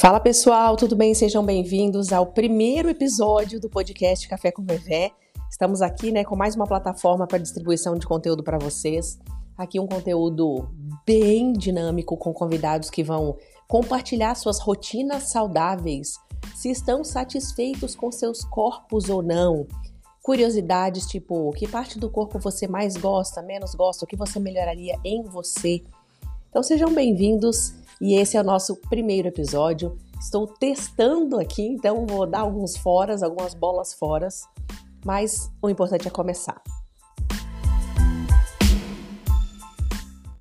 Fala pessoal, tudo bem? Sejam bem-vindos ao primeiro episódio do podcast Café com Vevé. Estamos aqui, né, com mais uma plataforma para distribuição de conteúdo para vocês. Aqui um conteúdo bem dinâmico com convidados que vão compartilhar suas rotinas saudáveis, se estão satisfeitos com seus corpos ou não. Curiosidades tipo, que parte do corpo você mais gosta, menos gosta, o que você melhoraria em você. Então sejam bem-vindos e esse é o nosso primeiro episódio. Estou testando aqui, então vou dar alguns foras, algumas bolas foras, mas o importante é começar.